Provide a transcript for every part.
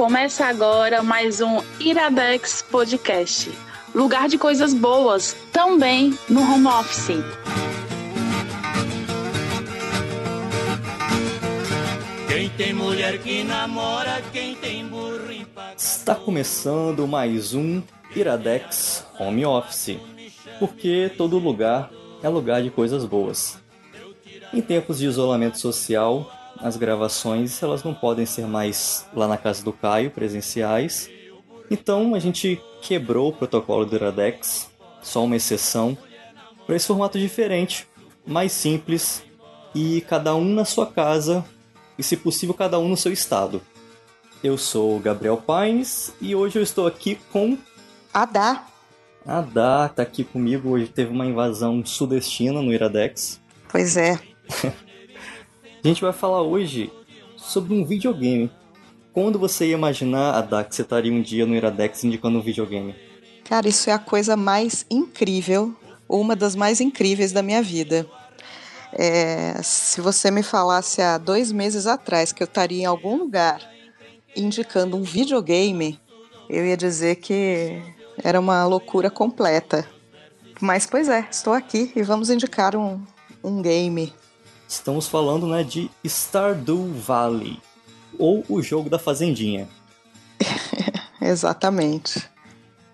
Começa agora mais um Iradex Podcast. Lugar de coisas boas, também no home office. Quem tem mulher que namora, quem tem burro Está começando mais um Iradex Home Office. Porque todo lugar é lugar de coisas boas. Em tempos de isolamento social, as gravações elas não podem ser mais lá na casa do Caio, presenciais. Então a gente quebrou o protocolo do Iradex, só uma exceção, para esse formato diferente, mais simples e cada um na sua casa e, se possível, cada um no seu estado. Eu sou o Gabriel Paines e hoje eu estou aqui com. Adá. Adá tá aqui comigo. Hoje teve uma invasão sudestina no Iradex. Pois é. A gente vai falar hoje sobre um videogame. Quando você ia imaginar, Adá, que você estaria um dia no Iradex indicando um videogame? Cara, isso é a coisa mais incrível, uma das mais incríveis da minha vida. É, se você me falasse há dois meses atrás que eu estaria em algum lugar indicando um videogame, eu ia dizer que era uma loucura completa. Mas, pois é, estou aqui e vamos indicar um, um game. Estamos falando né, de Stardew Valley, ou o jogo da Fazendinha. Exatamente.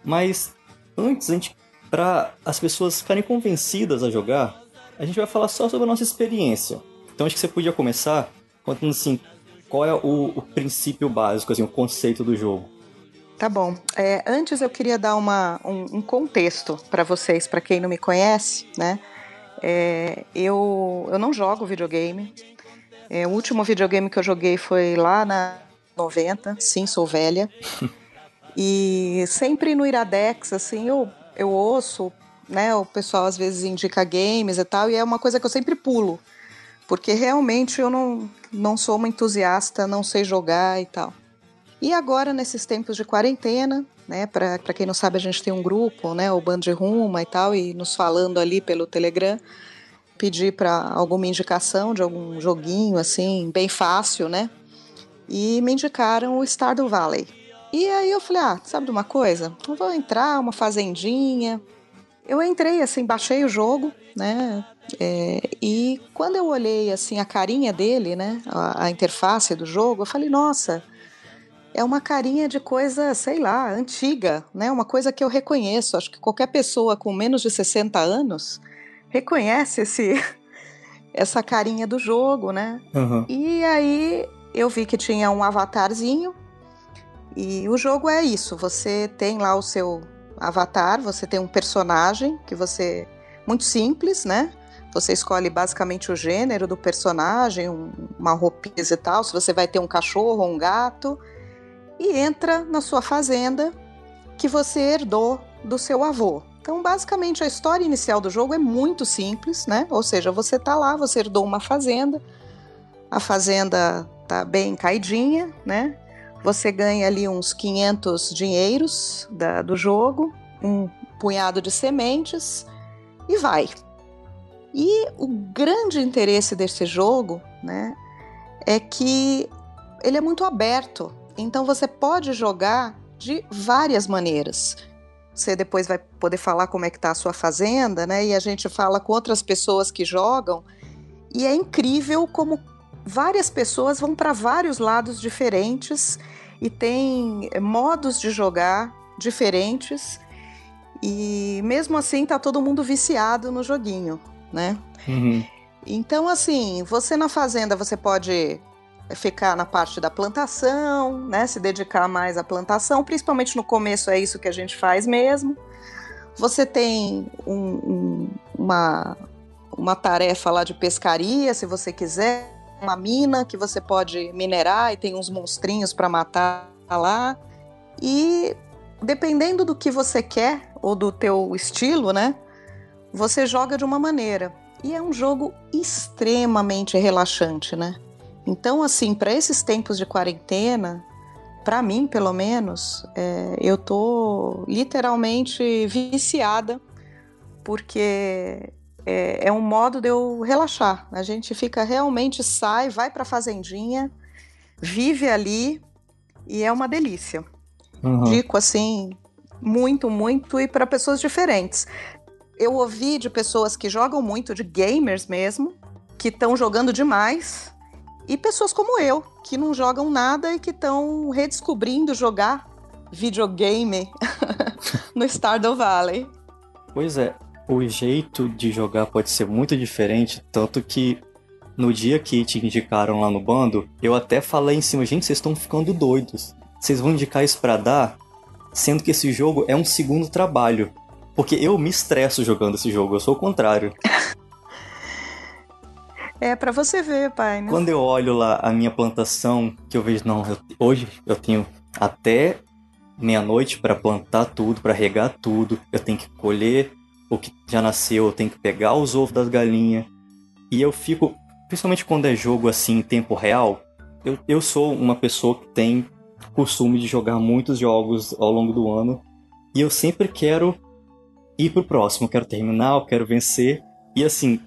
Mas antes, para as pessoas ficarem convencidas a jogar, a gente vai falar só sobre a nossa experiência. Então acho que você podia começar contando assim, qual é o, o princípio básico, assim, o conceito do jogo. Tá bom. É, antes eu queria dar uma, um, um contexto para vocês, para quem não me conhece, né? É, eu, eu não jogo videogame. É, o último videogame que eu joguei foi lá na 90, sim, sou velha. e sempre no Iradex, assim, eu, eu ouço, né? O pessoal às vezes indica games e tal, e é uma coisa que eu sempre pulo. Porque realmente eu não, não sou uma entusiasta, não sei jogar e tal. E agora, nesses tempos de quarentena, né? Para quem não sabe, a gente tem um grupo, né? O Band Ruma e tal, e nos falando ali pelo Telegram, pedir para alguma indicação de algum joguinho assim, bem fácil, né? E me indicaram o Stardew Valley. E aí eu falei, ah, sabe de uma coisa? Eu vou entrar, uma fazendinha. Eu entrei assim, baixei o jogo, né? É, e quando eu olhei assim a carinha dele, né, a, a, interface do jogo, eu falei, nossa, é uma carinha de coisa, sei lá, antiga, né? Uma coisa que eu reconheço. Acho que qualquer pessoa com menos de 60 anos reconhece esse essa carinha do jogo, né? Uhum. E aí eu vi que tinha um avatarzinho e o jogo é isso. Você tem lá o seu avatar, você tem um personagem que você muito simples, né? Você escolhe basicamente o gênero do personagem, um, uma roupinha e tal, se você vai ter um cachorro ou um gato, e entra na sua fazenda que você herdou do seu avô. Então, basicamente, a história inicial do jogo é muito simples, né? Ou seja, você tá lá, você herdou uma fazenda, a fazenda tá bem caidinha, né? Você ganha ali uns 500 dinheiros da, do jogo, um punhado de sementes e vai. E o grande interesse desse jogo, né, é que ele é muito aberto. Então você pode jogar de várias maneiras. Você depois vai poder falar como é que tá a sua fazenda, né? E a gente fala com outras pessoas que jogam. E é incrível como várias pessoas vão para vários lados diferentes e tem modos de jogar diferentes. E mesmo assim tá todo mundo viciado no joguinho né? Uhum. Então, assim, você na fazenda você pode ficar na parte da plantação, né? Se dedicar mais à plantação, principalmente no começo é isso que a gente faz mesmo. Você tem um, um, uma, uma tarefa lá de pescaria, se você quiser, uma mina que você pode minerar e tem uns monstrinhos para matar lá. E dependendo do que você quer ou do teu estilo, né? você joga de uma maneira. E é um jogo extremamente relaxante, né? Então, assim, para esses tempos de quarentena, para mim, pelo menos, é, eu tô literalmente viciada, porque é, é, um modo de eu relaxar. A gente fica realmente sai, vai para a fazendinha, vive ali e é uma delícia. Uhum. Dico assim, muito, muito, e para pessoas diferentes. Eu ouvi de pessoas que jogam muito, de gamers mesmo, que estão jogando demais, e pessoas como eu, que não jogam nada e que estão redescobrindo jogar videogame no Stardew Valley. Pois é, o jeito de jogar pode ser muito diferente, tanto que no dia que te indicaram lá no bando, eu até falei em cima, gente, vocês estão ficando doidos. Vocês vão indicar isso pra dar? Sendo que esse jogo é um segundo trabalho. Porque eu me estresso jogando esse jogo, eu sou o contrário. É para você ver, pai. Né? Quando eu olho lá a minha plantação, que eu vejo, não, eu, hoje eu tenho até meia-noite para plantar tudo, para regar tudo, eu tenho que colher o que já nasceu, eu tenho que pegar os ovos das galinhas. E eu fico, principalmente quando é jogo assim em tempo real, eu, eu sou uma pessoa que tem costume de jogar muitos jogos ao longo do ano. E eu sempre quero ir pro próximo, quero terminar, eu quero vencer. E assim,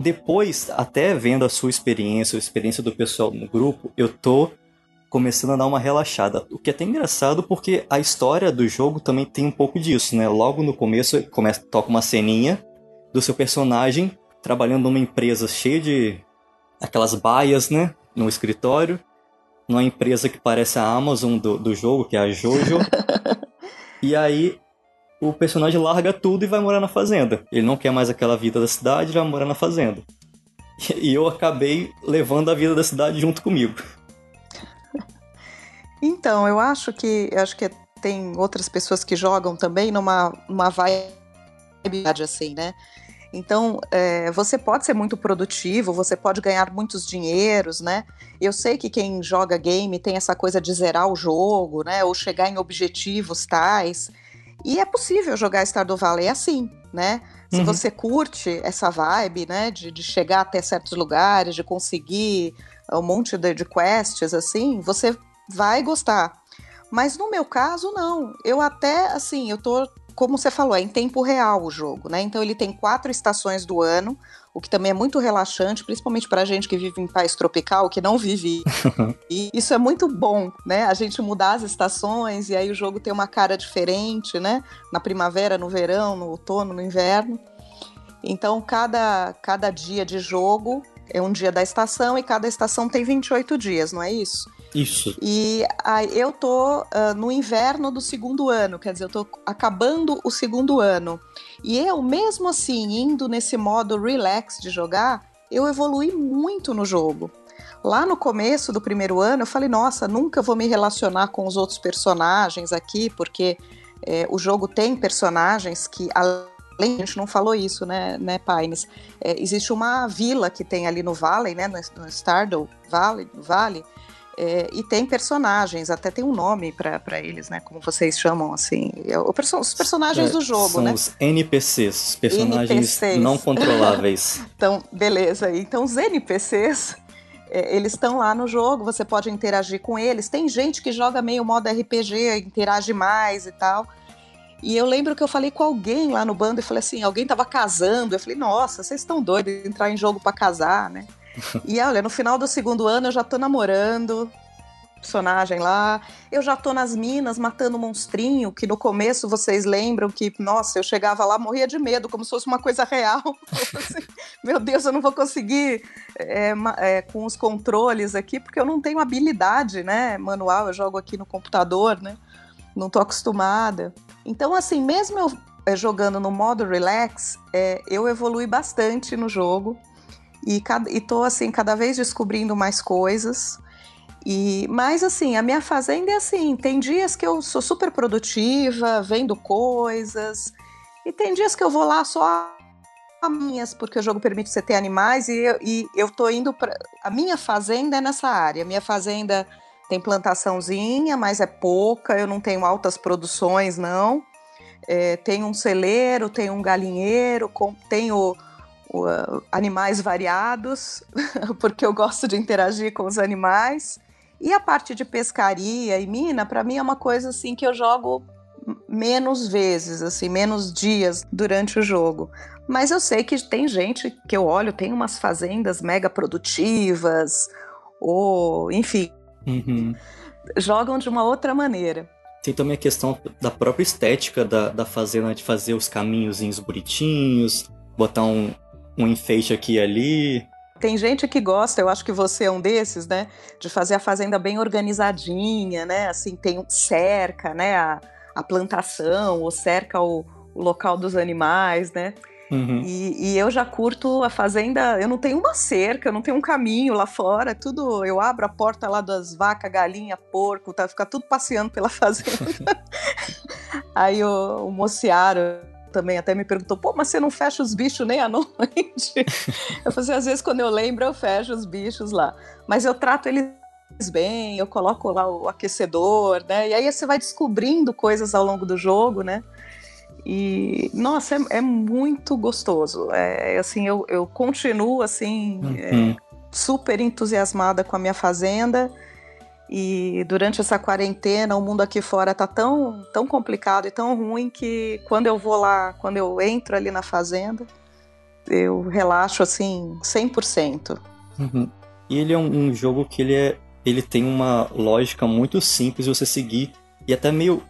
depois, até vendo a sua experiência, a experiência do pessoal no grupo, eu tô começando a dar uma relaxada. O que é até engraçado porque a história do jogo também tem um pouco disso, né? Logo no começo, começa, toca uma ceninha do seu personagem trabalhando numa empresa cheia de aquelas baias, né? No escritório. Numa empresa que parece a Amazon do, do jogo, que é a Jojo. e aí o personagem larga tudo e vai morar na fazenda. Ele não quer mais aquela vida da cidade, vai morar na fazenda. E eu acabei levando a vida da cidade junto comigo. Então, eu acho que acho que tem outras pessoas que jogam também numa uma vibe assim, né? Então, é, você pode ser muito produtivo, você pode ganhar muitos dinheiros, né? Eu sei que quem joga game tem essa coisa de zerar o jogo, né? Ou chegar em objetivos tais. E é possível jogar Stardew Valley assim, né? Se uhum. você curte essa vibe, né? De, de, chegar até certos lugares, de conseguir um monte de, de quests, assim, você vai gostar. Mas no meu caso, não. Eu até, assim, eu tô, como você falou, é em tempo real o jogo, né? Então ele tem quatro estações do ano, o que também é muito relaxante, principalmente pra gente que vive em país tropical, que não vive. e isso é muito bom, né? A gente mudar as estações e aí o jogo tem uma cara diferente, né? Na primavera, no verão, no outono, no inverno. Então, cada, cada dia de jogo é um dia da estação e cada estação tem 28 dias, não é isso? Isso. E aí eu tô uh, no inverno do segundo ano, quer dizer, eu tô acabando o segundo ano. E eu, mesmo assim, indo nesse modo relax de jogar, eu evolui muito no jogo. Lá no começo do primeiro ano, eu falei, nossa, nunca vou me relacionar com os outros personagens aqui, porque é, o jogo tem personagens que, além, a gente não falou isso, né, né Pines? É, existe uma vila que tem ali no Valley, né, no, no Stardew Valley, Valley é, e tem personagens, até tem um nome para eles, né? Como vocês chamam, assim. É os personagens é, do jogo, são né? Os NPCs, personagens NPCs. não controláveis. então, beleza. Então, os NPCs, é, eles estão lá no jogo, você pode interagir com eles. Tem gente que joga meio modo RPG, interage mais e tal. E eu lembro que eu falei com alguém lá no bando e falei assim: alguém tava casando. Eu falei, nossa, vocês estão doidos de entrar em jogo para casar, né? E olha, no final do segundo ano eu já tô namorando personagem lá. Eu já tô nas minas matando monstrinho, que no começo vocês lembram que, nossa, eu chegava lá, morria de medo, como se fosse uma coisa real. assim, Meu Deus, eu não vou conseguir é, é, com os controles aqui, porque eu não tenho habilidade, né? Manual, eu jogo aqui no computador, né? Não tô acostumada. Então, assim, mesmo eu é, jogando no modo relax, é, eu evolui bastante no jogo. E, e tô, assim, cada vez descobrindo mais coisas. E, mas assim, a minha fazenda é assim, tem dias que eu sou super produtiva, vendo coisas, e tem dias que eu vou lá só a minhas, porque o jogo permite você ter animais, e eu, e eu tô indo para A minha fazenda é nessa área. Minha fazenda tem plantaçãozinha, mas é pouca, eu não tenho altas produções, não. É, tem um celeiro, tem um galinheiro, tenho uh, animais variados, porque eu gosto de interagir com os animais. E a parte de pescaria e mina, para mim é uma coisa assim que eu jogo menos vezes, assim, menos dias durante o jogo. Mas eu sei que tem gente que eu olho, tem umas fazendas mega produtivas, ou enfim, Uhum. Jogam de uma outra maneira. Tem também a questão da própria estética da, da fazenda, de fazer os caminhozinhos bonitinhos, botar um, um enfeite aqui e ali. Tem gente que gosta, eu acho que você é um desses, né? De fazer a fazenda bem organizadinha, né? Assim, tem cerca, né? A, a plantação, ou cerca o, o local dos animais, né? Uhum. E, e, eu já curto a fazenda. Eu não tenho uma cerca, eu não tenho um caminho lá fora. Tudo. Eu abro a porta lá das vacas, galinha, porco, tá? Fica tudo passeando pela fazenda. Aí o, o mociaro também até me perguntou: pô, mas você não fecha os bichos nem à noite? eu falei assim, às vezes quando eu lembro, eu fecho os bichos lá. Mas eu trato eles bem, eu coloco lá o aquecedor, né? E aí você vai descobrindo coisas ao longo do jogo, né? E, nossa, é, é muito gostoso. É, assim, eu, eu continuo, assim, uhum. é, super entusiasmada com a minha fazenda. E durante essa quarentena, o mundo aqui fora tá tão, tão complicado e tão ruim que quando eu vou lá, quando eu entro ali na fazenda, eu relaxo, assim, 100%. Uhum. E ele é um, um jogo que ele é ele tem uma lógica muito simples de você seguir e até meio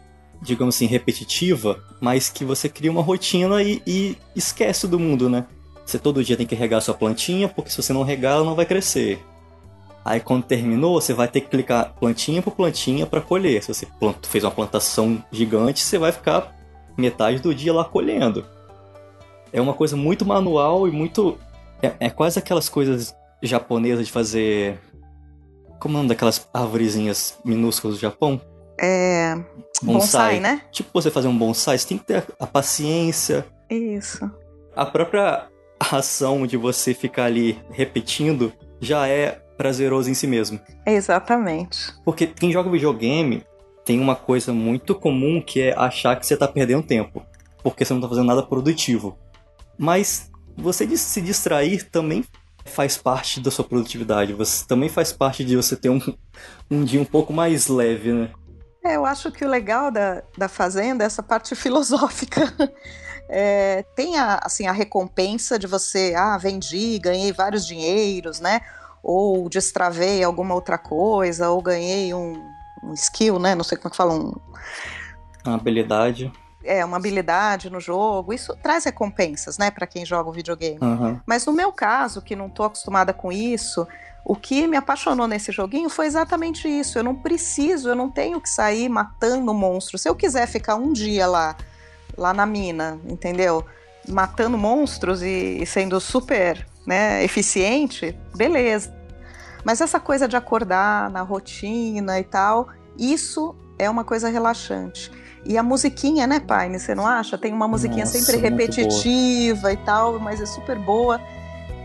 digamos assim, repetitiva, mas que você cria uma rotina e, e esquece do mundo, né? Você todo dia tem que regar sua plantinha, porque se você não regar, ela não vai crescer. Aí quando terminou, você vai ter que clicar plantinha por plantinha para colher. Se você fez uma plantação gigante, você vai ficar metade do dia lá colhendo. É uma coisa muito manual e muito. É, é quase aquelas coisas japonesas de fazer. Como é o nome daquelas árvorezinhas minúsculas do Japão? É. Bonsai, bonsai, né? Tipo você fazer um bonsai, você tem que ter a paciência. Isso. A própria ação de você ficar ali repetindo já é prazeroso em si mesmo. Exatamente. Porque quem joga videogame tem uma coisa muito comum que é achar que você tá perdendo tempo, porque você não tá fazendo nada produtivo. Mas você se distrair também faz parte da sua produtividade, você também faz parte de você ter um, um dia um pouco mais leve, né? É, eu acho que o legal da, da Fazenda é essa parte filosófica. É, tem a, assim, a recompensa de você, ah, vendi, ganhei vários dinheiros, né? Ou destravei alguma outra coisa, ou ganhei um, um skill, né? Não sei como é que fala, um... Uma habilidade. É, uma habilidade no jogo. Isso traz recompensas, né, para quem joga o videogame. Uhum. Mas no meu caso, que não tô acostumada com isso, o que me apaixonou nesse joguinho foi exatamente isso. Eu não preciso, eu não tenho que sair matando monstros. Se eu quiser ficar um dia lá, lá na mina, entendeu? Matando monstros e, e sendo super né, eficiente, beleza. Mas essa coisa de acordar na rotina e tal, isso é uma coisa relaxante. E a musiquinha, né, Paine? Você não acha? Tem uma musiquinha Nossa, sempre repetitiva e tal, mas é super boa.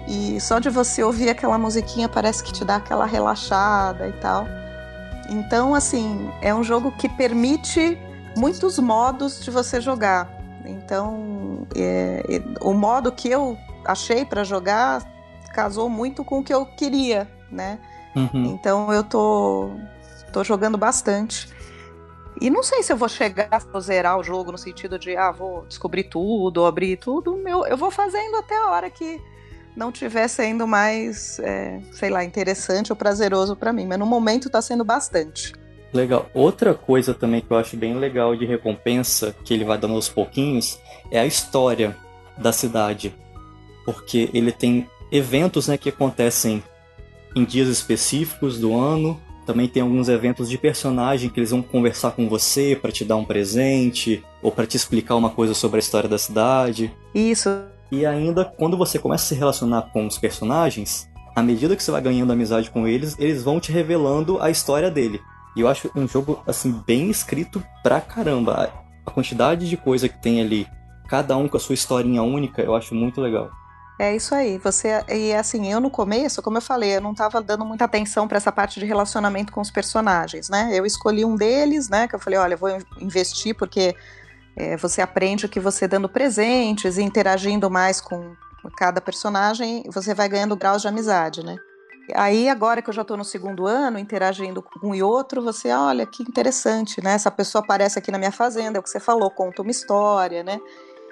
E só de você ouvir aquela musiquinha parece que te dá aquela relaxada e tal. Então, assim, é um jogo que permite muitos modos de você jogar. Então, é, é, o modo que eu achei para jogar casou muito com o que eu queria, né? Uhum. Então, eu tô, tô jogando bastante. E não sei se eu vou chegar a zerar o jogo no sentido de, ah, vou descobrir tudo, abrir tudo. Eu, eu vou fazendo até a hora que não estiver sendo mais, é, sei lá, interessante ou prazeroso para mim. Mas no momento está sendo bastante. Legal. Outra coisa também que eu acho bem legal de recompensa, que ele vai dando aos pouquinhos, é a história da cidade. Porque ele tem eventos né, que acontecem em dias específicos do ano. Também tem alguns eventos de personagem que eles vão conversar com você para te dar um presente ou para te explicar uma coisa sobre a história da cidade. Isso. E ainda, quando você começa a se relacionar com os personagens, à medida que você vai ganhando amizade com eles, eles vão te revelando a história dele. E eu acho um jogo, assim, bem escrito pra caramba. A quantidade de coisa que tem ali, cada um com a sua historinha única, eu acho muito legal. É isso aí. Você e assim, eu no começo, como eu falei, eu não estava dando muita atenção para essa parte de relacionamento com os personagens, né? Eu escolhi um deles, né? Que eu falei, olha, vou investir porque é, você aprende que você dando presentes interagindo mais com cada personagem, você vai ganhando graus de amizade, né? Aí, agora que eu já estou no segundo ano, interagindo com um e outro, você, olha, que interessante, né? Essa pessoa aparece aqui na minha fazenda, é o que você falou, conta uma história, né?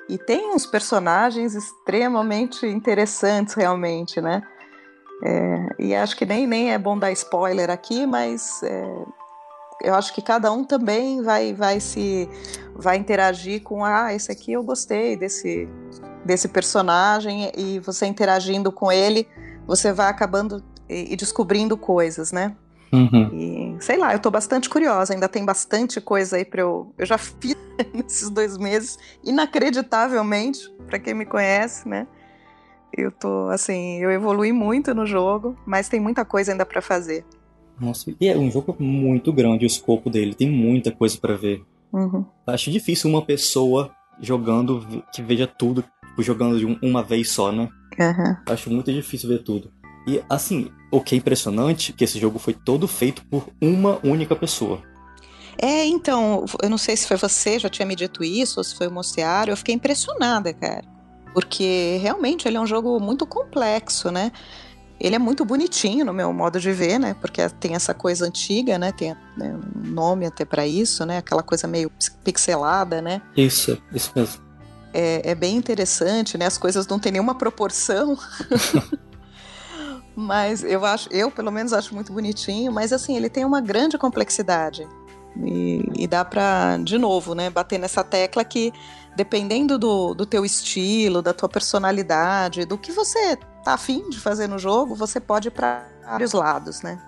E tem uns personagens extremamente interessantes, realmente, né? É, e acho que nem, nem é bom dar spoiler aqui, mas é, eu acho que cada um também vai, vai se vai interagir com ah, esse aqui eu gostei desse, desse personagem, e você interagindo com ele, você vai acabando e, e descobrindo coisas, né? Uhum. E sei lá, eu tô bastante curiosa, ainda tem bastante coisa aí para eu. Eu já fiz nesses dois meses, inacreditavelmente, para quem me conhece, né? Eu tô assim, eu evolui muito no jogo, mas tem muita coisa ainda para fazer. Nossa, e é um jogo muito grande o escopo dele, tem muita coisa para ver. Uhum. Acho difícil uma pessoa jogando que veja tudo, tipo, jogando de uma vez só, né? Uhum. Acho muito difícil ver tudo. E assim, o que é impressionante é que esse jogo foi todo feito por uma única pessoa. É, então, eu não sei se foi você, já tinha me dito isso, ou se foi o Mociaro, eu fiquei impressionada, cara. Porque realmente ele é um jogo muito complexo, né? Ele é muito bonitinho no meu modo de ver, né? Porque tem essa coisa antiga, né? Tem né, um nome até para isso, né? Aquela coisa meio pixelada, né? Isso, isso mesmo. É, é bem interessante, né? As coisas não têm nenhuma proporção. mas eu acho, eu pelo menos acho muito bonitinho, mas assim, ele tem uma grande complexidade. E, e dá para, de novo, né, bater nessa tecla que dependendo do, do teu estilo, da tua personalidade, do que você tá afim de fazer no jogo, você pode ir para vários lados, né?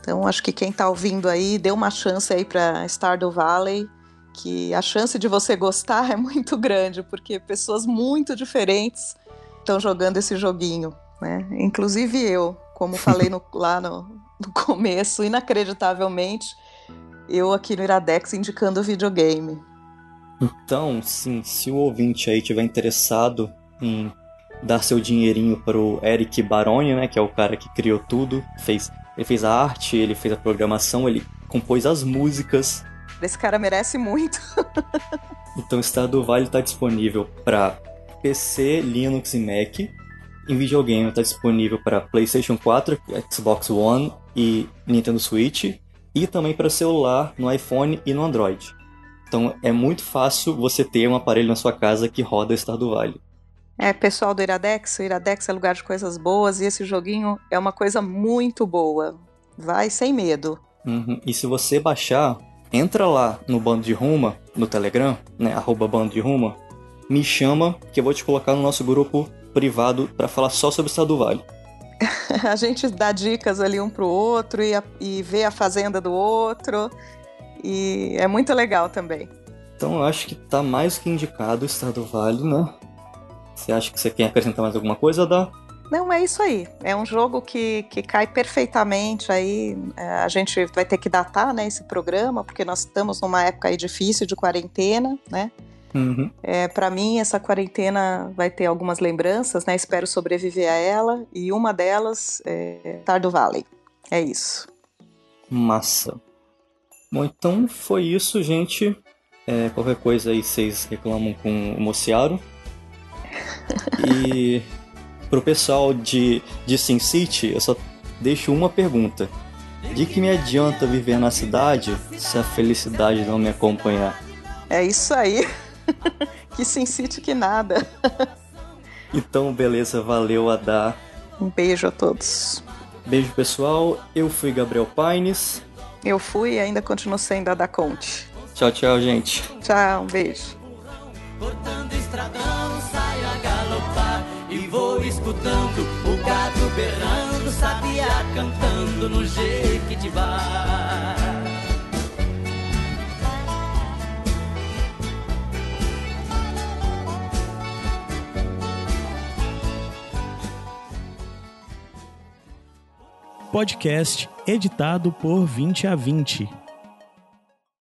Então acho que quem tá ouvindo aí, dê uma chance aí para Stardew Valley, que a chance de você gostar é muito grande, porque pessoas muito diferentes estão jogando esse joguinho, né? Inclusive eu, como falei no, lá no, no começo, inacreditavelmente, eu aqui no Iradex indicando videogame. Então, sim, se o ouvinte aí tiver interessado em dar seu dinheirinho pro Eric Baroni, né, que é o cara que criou tudo, fez, ele fez a arte, ele fez a programação, ele compôs as músicas. Esse cara merece muito. então, o Estado Vale está disponível para PC, Linux e Mac. Em videogame está disponível para PlayStation 4, Xbox One e Nintendo Switch, e também para celular no iPhone e no Android. Então é muito fácil você ter um aparelho na sua casa que roda Stardew Valley. É, pessoal do Iradex, o Iradex é lugar de coisas boas e esse joguinho é uma coisa muito boa. Vai sem medo. Uhum. E se você baixar, entra lá no Bando de Ruma, no Telegram, né, arroba Bando de Ruma, me chama que eu vou te colocar no nosso grupo privado para falar só sobre Stardew Valley. a gente dá dicas ali um pro outro e, a, e vê a fazenda do outro. E é muito legal também. Então eu acho que tá mais que indicado o Estado Vale, né? Você acha que você quer acrescentar mais alguma coisa, Dá? Não, é isso aí. É um jogo que, que cai perfeitamente aí. É, a gente vai ter que datar né, esse programa, porque nós estamos numa época aí difícil de quarentena, né? Uhum. É, para mim, essa quarentena vai ter algumas lembranças, né? Espero sobreviver a ela. E uma delas é Tardo Valley. É isso. Massa. Bom, então foi isso, gente. É, qualquer coisa aí vocês reclamam com o Mociaro. e pro pessoal de, de Sin City, eu só deixo uma pergunta. De que me adianta viver na cidade se a felicidade não me acompanhar? É isso aí. que Sin City que nada. então, beleza, valeu a dar. Um beijo a todos. Beijo, pessoal. Eu fui Gabriel Paines. Eu fui e ainda continuo sendo a da Conte. Tchau, tchau, gente. Tchau, um beijo. Cortando estradão, saio a galopar e vou escutando o gato berrando, sabia cantando no Jequitibá. Podcast editado por 20 a 20.